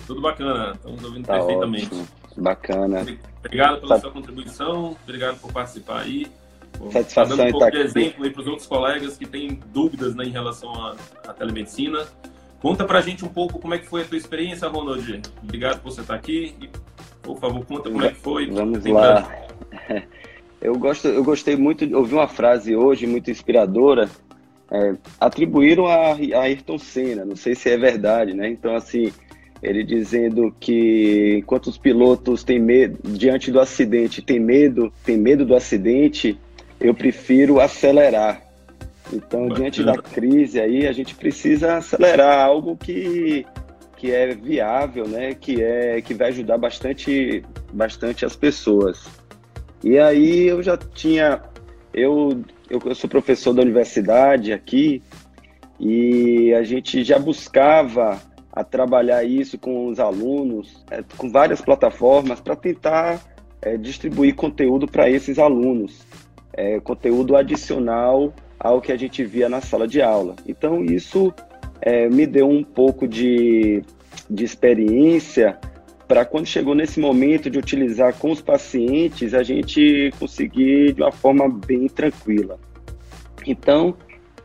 Tudo bacana, estamos ouvindo tá perfeitamente. Ótimo. Bacana. Obrigado pela sua contribuição, obrigado por participar aí. Satisfação tá dando um pouco de exemplo aí para os outros colegas que têm dúvidas né, em relação à, à telemedicina. Conta para a gente um pouco como é que foi a tua experiência, Ronald. Obrigado por você estar aqui. E, por favor, conta como é que foi. Vamos lá. (laughs) Eu, gosto, eu gostei muito de ouvir uma frase hoje muito inspiradora. É, atribuíram a, a Ayrton Senna, não sei se é verdade, né? Então, assim, ele dizendo que enquanto os pilotos têm medo, diante do acidente, tem medo, tem medo do acidente, eu prefiro acelerar. Então, diante da crise aí, a gente precisa acelerar algo que, que é viável, né? Que é que vai ajudar bastante, bastante as pessoas. E aí eu já tinha, eu, eu, eu sou professor da universidade aqui e a gente já buscava a trabalhar isso com os alunos, é, com várias plataformas, para tentar é, distribuir conteúdo para esses alunos, é, conteúdo adicional ao que a gente via na sala de aula. Então, isso é, me deu um pouco de, de experiência para quando chegou nesse momento de utilizar com os pacientes, a gente conseguir de uma forma bem tranquila. Então,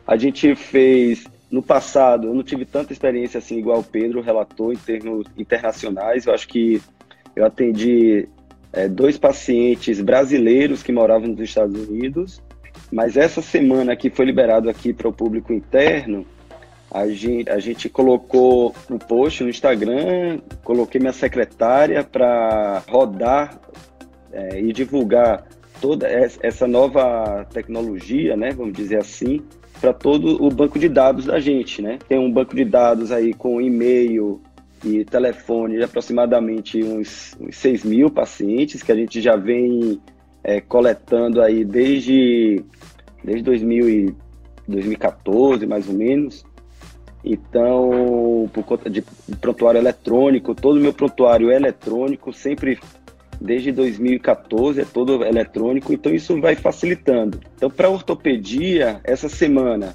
a gente fez no passado, eu não tive tanta experiência assim, igual o Pedro relatou, em termos internacionais. Eu acho que eu atendi é, dois pacientes brasileiros que moravam nos Estados Unidos, mas essa semana que foi liberado aqui para o público interno, a gente, a gente colocou um post no Instagram, coloquei minha secretária para rodar é, e divulgar toda essa nova tecnologia, né, vamos dizer assim, para todo o banco de dados da gente, né? Tem um banco de dados aí com e-mail e telefone de aproximadamente uns, uns 6 mil pacientes que a gente já vem é, coletando aí desde, desde 2000 e 2014, mais ou menos. Então, por conta de prontuário eletrônico, todo o meu prontuário é eletrônico, sempre desde 2014 é todo eletrônico, então isso vai facilitando. Então, para ortopedia, essa semana,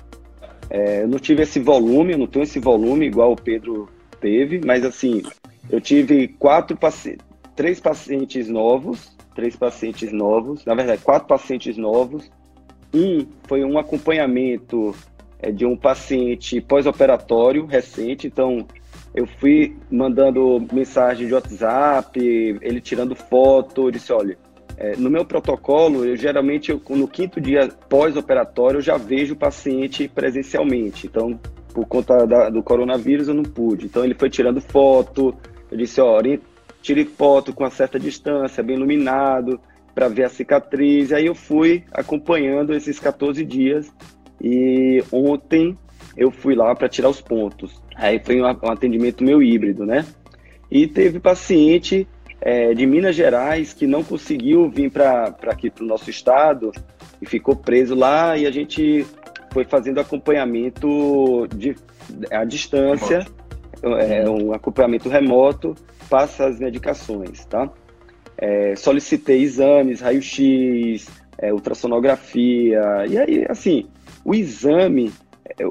é, eu não tive esse volume, eu não tenho esse volume igual o Pedro teve, mas assim, eu tive quatro pacientes, três pacientes novos, três pacientes novos, na verdade, quatro pacientes novos. Um foi um acompanhamento é, de um paciente pós-operatório recente, então eu fui mandando mensagem de WhatsApp, ele tirando foto, eu disse, olha, é, no meu protocolo, eu geralmente, eu, no quinto dia pós-operatório, eu já vejo o paciente presencialmente. Então, por conta da, do coronavírus, eu não pude. Então, ele foi tirando foto, eu disse, olha, tire foto com uma certa distância, bem iluminado, para ver a cicatriz. Aí eu fui acompanhando esses 14 dias e ontem eu fui lá para tirar os pontos. Aí foi um, atendimento meu híbrido, né? E teve paciente é, de Minas Gerais que não conseguiu vir para aqui para o nosso estado e ficou preso lá e a gente foi fazendo acompanhamento de, à distância, é, um acompanhamento remoto, passa as medicações, tá? É, solicitei exames, raio-x, é, ultrassonografia, e aí, assim, o exame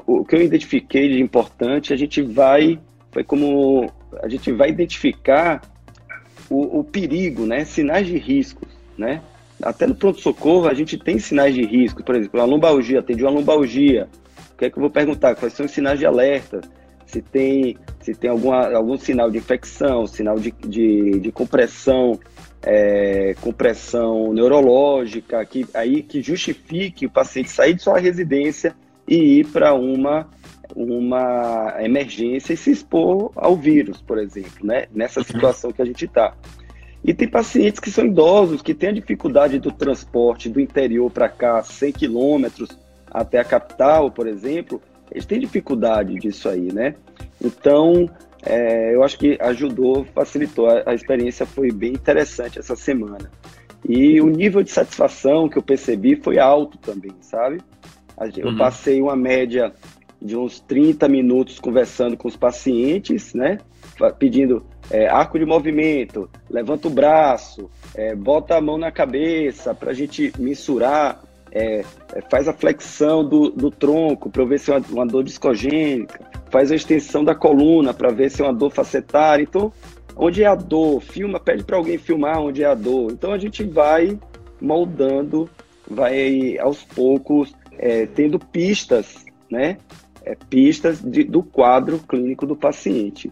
o que eu identifiquei de importante, a gente vai, foi como a gente vai identificar o, o perigo, né? Sinais de risco, né? Até no pronto-socorro a gente tem sinais de risco, por exemplo, uma lombalgia, atendi uma lombalgia. O que é que eu vou perguntar? Quais são os sinais de alerta? Se tem, se tem alguma, algum sinal de infecção, sinal de, de, de compressão, é, compressão neurológica, que, aí que justifique o paciente sair de sua residência e ir para uma uma emergência e se expor ao vírus, por exemplo, né? Nessa uhum. situação que a gente está. E tem pacientes que são idosos, que têm a dificuldade do transporte do interior para cá, 100 quilômetros até a capital, por exemplo, eles têm dificuldade disso aí, né? Então, é, eu acho que ajudou, facilitou. A, a experiência foi bem interessante essa semana. E o nível de satisfação que eu percebi foi alto também, sabe? Eu uhum. passei uma média de uns 30 minutos conversando com os pacientes, né? Pedindo é, arco de movimento, levanta o braço, é, bota a mão na cabeça para a gente mensurar, é, é, faz a flexão do, do tronco para ver se é uma, uma dor discogênica, faz a extensão da coluna para ver se é uma dor facetária. Então, onde é a dor? Filma, pede para alguém filmar onde é a dor. Então, a gente vai moldando, vai aos poucos é, tendo pistas, né? É, pistas de, do quadro clínico do paciente.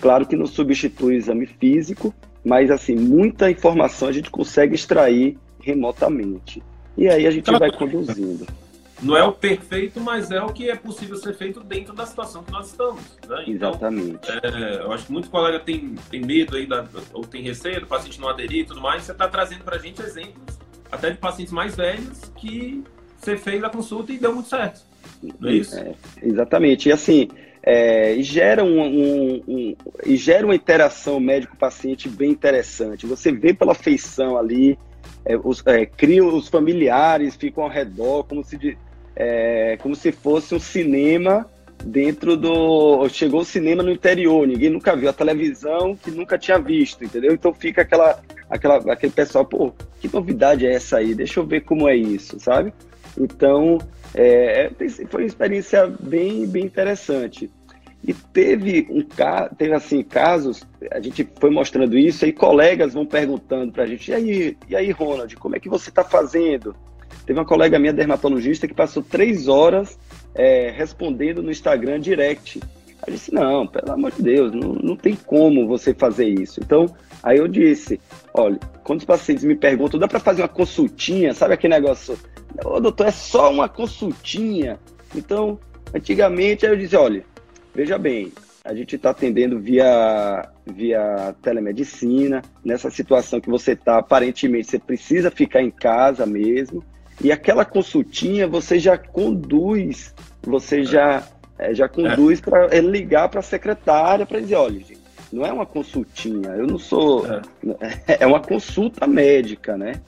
Claro que não substitui o exame físico, mas assim, muita informação a gente consegue extrair remotamente. E aí a gente vai conduzindo. Não é o perfeito, mas é o que é possível ser feito dentro da situação que nós estamos. Né? Então, Exatamente. É, eu acho que muito colega tem, tem medo aí, da, ou tem receio do paciente não aderir e tudo mais. Você está trazendo para a gente exemplos, até de pacientes mais velhos, que você fez a consulta e deu muito certo. Não é isso? É, exatamente. E assim, é, e gera, um, um, um, e gera uma interação médico-paciente bem interessante. Você vê pela feição ali, é, os, é, cria os familiares, ficam ao redor, como se, é, como se fosse um cinema dentro do. Chegou o cinema no interior, ninguém nunca viu, a televisão que nunca tinha visto, entendeu? Então fica aquela, aquela, aquele pessoal, pô, que novidade é essa aí? Deixa eu ver como é isso, sabe? Então, é, é foi uma experiência bem, bem interessante. E teve um teve assim casos, a gente foi mostrando isso, e colegas vão perguntando para a gente, e aí, e aí, Ronald, como é que você está fazendo? Teve uma colega minha, dermatologista, que passou três horas é, respondendo no Instagram direct. Eu disse, não, pelo amor de Deus, não, não tem como você fazer isso. Então, aí eu disse, olha, quando os pacientes me perguntam, dá para fazer uma consultinha, sabe aquele negócio? Ô, doutor, é só uma consultinha. Então, antigamente, aí eu dizia, olha, veja bem, a gente está atendendo via, via telemedicina, nessa situação que você está, aparentemente, você precisa ficar em casa mesmo, e aquela consultinha você já conduz, você já, é, já conduz é. para ele ligar para a secretária para dizer, olha, gente, não é uma consultinha, eu não sou. É, é uma consulta médica, né?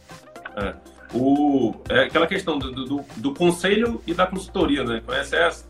É o, é aquela questão do, do, do, conselho e da consultoria, né? Conhece essa?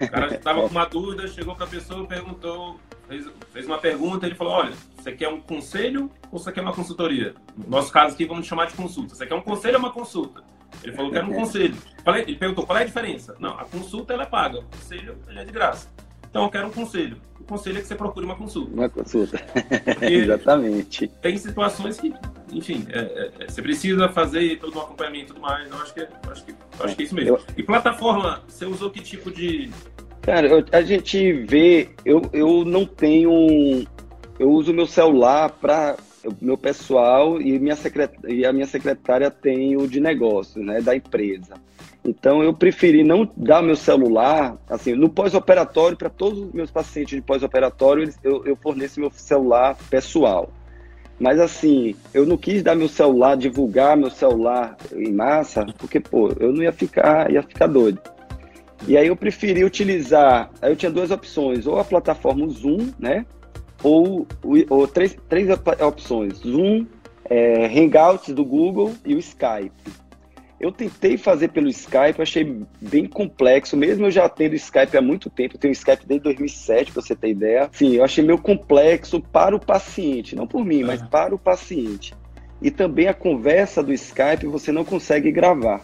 O cara (laughs) estava com uma dúvida, chegou para a pessoa, perguntou, fez, fez uma pergunta, ele falou: olha, você quer um conselho ou você quer uma consultoria? No nosso caso aqui, vamos chamar de consulta. Você quer um conselho ou uma consulta? Ele falou: quero um (laughs) conselho. Ele perguntou: qual é a diferença? Não, a consulta ela é paga, o conselho é de graça. Então eu quero um conselho. O conselho é que você procure uma consulta. Uma consulta. (laughs) Exatamente. Tem situações que, enfim, é, é, é, você precisa fazer todo um acompanhamento e tudo mais. Eu acho que, acho que, acho que é isso mesmo. Eu... E plataforma, você usou que tipo de. Cara, eu, a gente vê, eu, eu não tenho. Eu uso meu celular para meu pessoal e, minha secret... e a minha secretária tem o de negócio, né, da empresa. Então eu preferi não dar meu celular, assim, no pós-operatório, para todos os meus pacientes de pós-operatório, eu, eu forneço meu celular pessoal. Mas assim, eu não quis dar meu celular, divulgar meu celular em massa, porque, pô, eu não ia ficar, ia ficar doido. E aí eu preferi utilizar, aí eu tinha duas opções, ou a plataforma Zoom, né? Ou, ou três, três opções, Zoom, é, Hangouts do Google e o Skype. Eu tentei fazer pelo Skype, achei bem complexo, mesmo eu já tendo Skype há muito tempo, eu tenho Skype desde 2007, para você ter ideia. Sim, eu achei meio complexo para o paciente, não por mim, mas para o paciente. E também a conversa do Skype você não consegue gravar.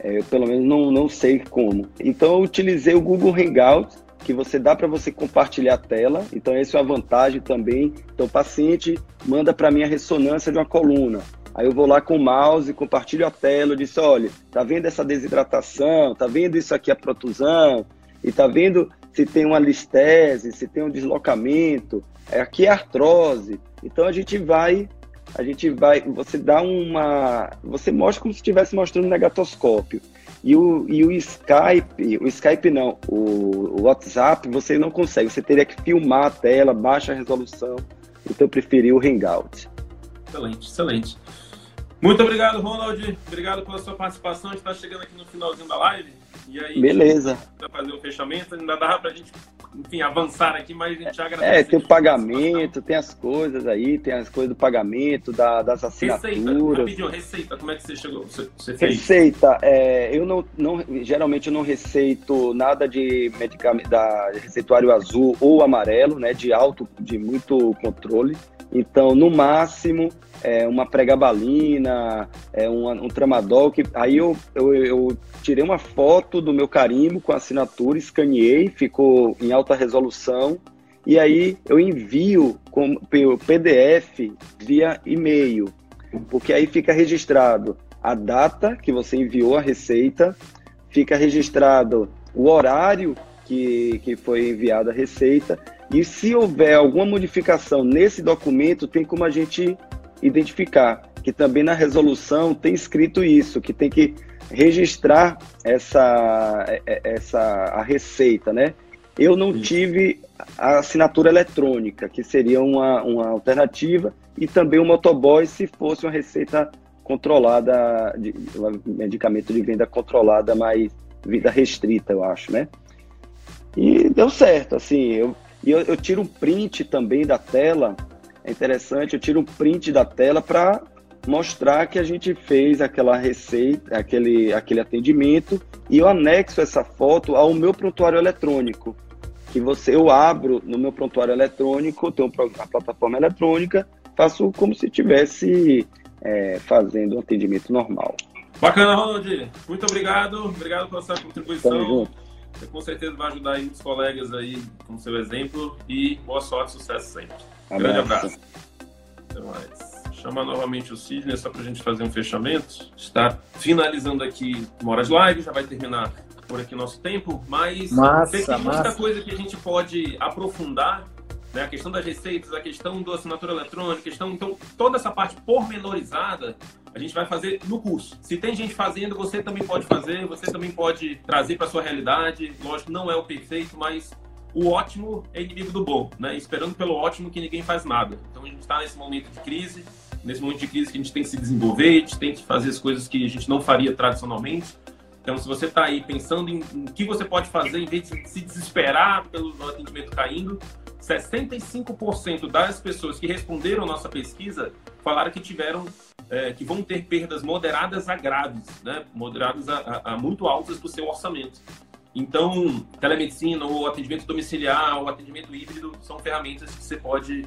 É, eu pelo menos não, não sei como. Então eu utilizei o Google Hangouts, que você dá para você compartilhar a tela. Então essa é uma vantagem também. Então o paciente manda para mim a ressonância de uma coluna. Aí eu vou lá com o mouse, compartilho a tela, eu disse, olha, tá vendo essa desidratação, tá vendo isso aqui, a protusão, e tá vendo se tem uma listese, se tem um deslocamento, é, aqui é artrose. Então a gente vai, a gente vai, você dá uma, você mostra como se estivesse mostrando um negatoscópio. E o, e o Skype, o Skype não, o, o WhatsApp você não consegue, você teria que filmar a tela, baixa resolução, então eu preferi o Hangout. Excelente, excelente. Muito obrigado, Ronald. Obrigado pela sua participação. A gente está chegando aqui no finalzinho da live. E aí, Beleza. Para fazer o fechamento, ainda dava para a gente enfim, avançar aqui, mas a gente já agradece. É, tem o pagamento, tem as coisas aí, tem as coisas do pagamento, da, das assinaturas. Receita, rapidinho, receita, como é que você chegou? Você, você fez? Receita, é, eu não, não, geralmente eu não receito nada de medicamento, da receituário azul ou amarelo, né, de alto, de muito controle. Então, no máximo, é, uma pregabalina, é, um, um tramadol, que aí eu, eu, eu, tirei uma foto do meu carimbo com a assinatura, escaneei, ficou em alta resolução, e aí eu envio com, pelo PDF via e-mail, porque aí fica registrado a data que você enviou a receita, fica registrado o horário que, que foi enviada a receita, e se houver alguma modificação nesse documento, tem como a gente identificar, que também na resolução tem escrito isso, que tem que registrar essa, é, é, essa a receita, né? Eu não tive a assinatura eletrônica, que seria uma, uma alternativa, e também o motoboy se fosse uma receita controlada, de, um medicamento de venda controlada, mas vida restrita, eu acho, né? E deu certo, assim, eu, eu, eu tiro um print também da tela é interessante, eu tiro um print da tela para mostrar que a gente fez aquela receita, aquele, aquele atendimento e eu anexo essa foto ao meu prontuário eletrônico. Que você eu abro no meu prontuário eletrônico, tenho a plataforma eletrônica, faço como se estivesse é, fazendo um atendimento normal. Bacana, Ronald. Muito obrigado. Obrigado pela sua contribuição. Você com certeza vai ajudar aí os colegas aí com seu exemplo e boa sorte, sucesso sempre. Abraço. Grande abraço. Até mais. Chamar novamente o Sidney só para a gente fazer um fechamento. Está finalizando aqui de live, já vai terminar por aqui nosso tempo, mas massa, tem, tem muita coisa que a gente pode aprofundar né? a questão das receitas, a questão da assinatura eletrônica, questão, então, toda essa parte pormenorizada a gente vai fazer no curso. Se tem gente fazendo, você também pode fazer, você também pode trazer para sua realidade. Lógico, não é o perfeito, mas o ótimo é inimigo do bom, né? Esperando pelo ótimo que ninguém faz nada. Então a gente está nesse momento de crise, nesse momento de crise que a gente tem que se desenvolver, a gente tem que fazer as coisas que a gente não faria tradicionalmente. Então, se você está aí pensando em, o que você pode fazer, em vez de se desesperar pelo atendimento caindo, 65% das pessoas que responderam a nossa pesquisa falaram que tiveram, é, que vão ter perdas moderadas a graves, né? moderadas a, a, a muito altas do seu orçamento. Então, telemedicina, ou atendimento domiciliar, ou atendimento híbrido são ferramentas que você pode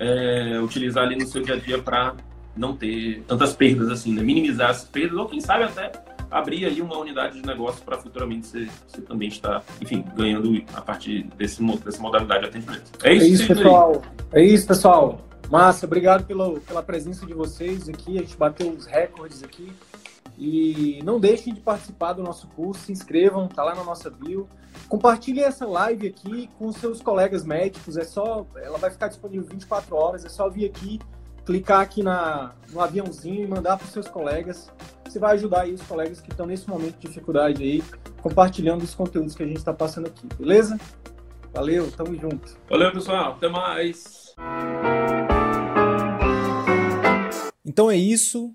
é, utilizar ali no seu dia a dia para não ter tantas perdas assim, né? minimizar as perdas, ou quem sabe até abrir aí uma unidade de negócio para futuramente você, você, também estar, enfim, ganhando a partir desse, dessa modalidade de atendimento. É isso, é isso pessoal. É isso, pessoal. Massa, obrigado pela, pela presença de vocês aqui. A gente bateu os recordes aqui. E não deixem de participar do nosso curso, se inscrevam, tá lá na nossa bio. Compartilhe essa live aqui com seus colegas médicos, é só, ela vai ficar disponível 24 horas, é só vir aqui, clicar aqui na, no aviãozinho e mandar para os seus colegas. Você vai ajudar aí os colegas que estão nesse momento de dificuldade aí, compartilhando os conteúdos que a gente está passando aqui, beleza? Valeu, tamo junto. Valeu, pessoal, até mais. Então é isso.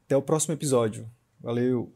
Até o próximo episódio. Valeu!